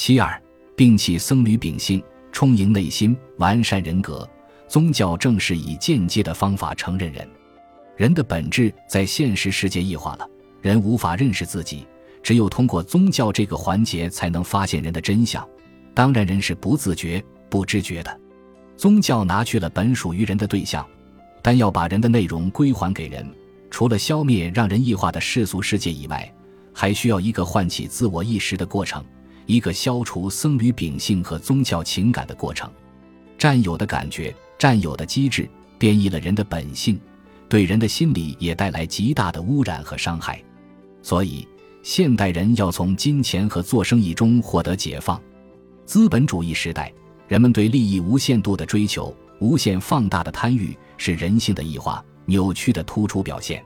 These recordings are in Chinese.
其二，摒弃僧侣秉性，充盈内心，完善人格。宗教正是以间接的方法承认人。人的本质在现实世界异化了，人无法认识自己，只有通过宗教这个环节才能发现人的真相。当然，人是不自觉、不知觉的。宗教拿去了本属于人的对象，但要把人的内容归还给人，除了消灭让人异化的世俗世界以外，还需要一个唤起自我意识的过程，一个消除僧侣秉性和宗教情感的过程。占有的感觉、占有的机制，变异了人的本性。对人的心理也带来极大的污染和伤害，所以现代人要从金钱和做生意中获得解放。资本主义时代，人们对利益无限度的追求、无限放大的贪欲，是人性的异化、扭曲的突出表现。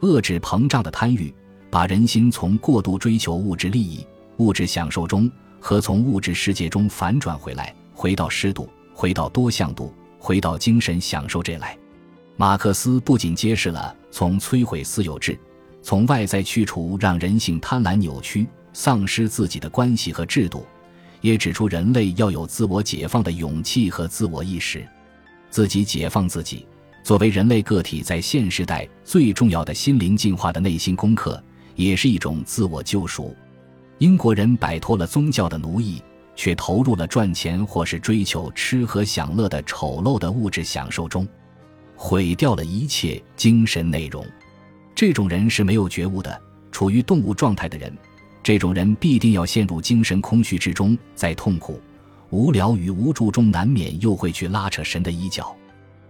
遏制膨胀的贪欲，把人心从过度追求物质利益、物质享受中，和从物质世界中反转回来，回到适度，回到多向度，回到精神享受这来。马克思不仅揭示了从摧毁私有制、从外在去除让人性贪婪扭曲、丧失自己的关系和制度，也指出人类要有自我解放的勇气和自我意识。自己解放自己，作为人类个体在现时代最重要的心灵进化的内心功课，也是一种自我救赎。英国人摆脱了宗教的奴役，却投入了赚钱或是追求吃喝享乐的丑陋的物质享受中。毁掉了一切精神内容，这种人是没有觉悟的，处于动物状态的人。这种人必定要陷入精神空虚之中，在痛苦、无聊与无助中，难免又会去拉扯神的衣角。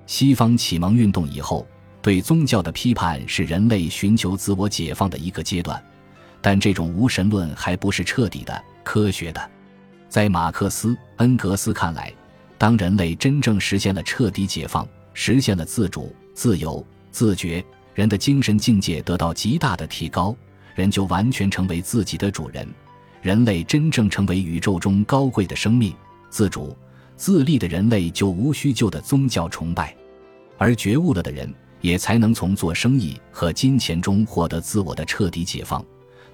西方启蒙运动以后，对宗教的批判是人类寻求自我解放的一个阶段，但这种无神论还不是彻底的、科学的。在马克思、恩格斯看来，当人类真正实现了彻底解放。实现了自主、自由、自觉，人的精神境界得到极大的提高，人就完全成为自己的主人，人类真正成为宇宙中高贵的生命，自主、自立的人类就无需旧的宗教崇拜，而觉悟了的人也才能从做生意和金钱中获得自我的彻底解放，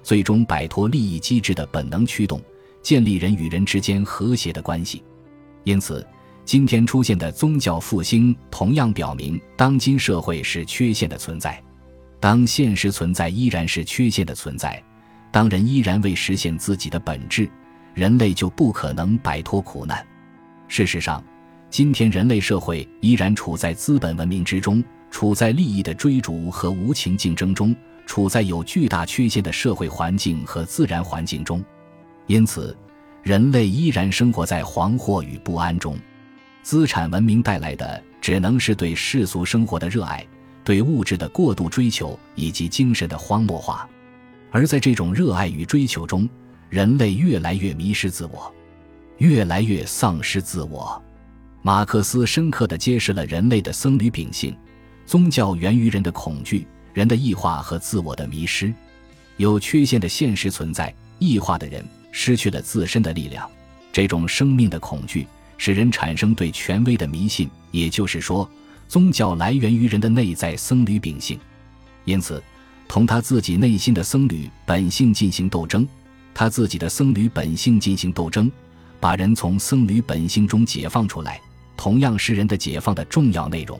最终摆脱利益机制的本能驱动，建立人与人之间和谐的关系。因此。今天出现的宗教复兴，同样表明当今社会是缺陷的存在。当现实存在依然是缺陷的存在，当人依然未实现自己的本质，人类就不可能摆脱苦难。事实上，今天人类社会依然处在资本文明之中，处在利益的追逐和无情竞争中，处在有巨大缺陷的社会环境和自然环境中。因此，人类依然生活在惶惑与不安中。资产文明带来的只能是对世俗生活的热爱，对物质的过度追求以及精神的荒漠化。而在这种热爱与追求中，人类越来越迷失自我，越来越丧失自我。马克思深刻地揭示了人类的僧侣秉性：宗教源于人的恐惧、人的异化和自我的迷失。有缺陷的现实存在，异化的人失去了自身的力量，这种生命的恐惧。使人产生对权威的迷信，也就是说，宗教来源于人的内在僧侣秉性，因此，同他自己内心的僧侣本性进行斗争，他自己的僧侣本性进行斗争，把人从僧侣本性中解放出来，同样是人的解放的重要内容。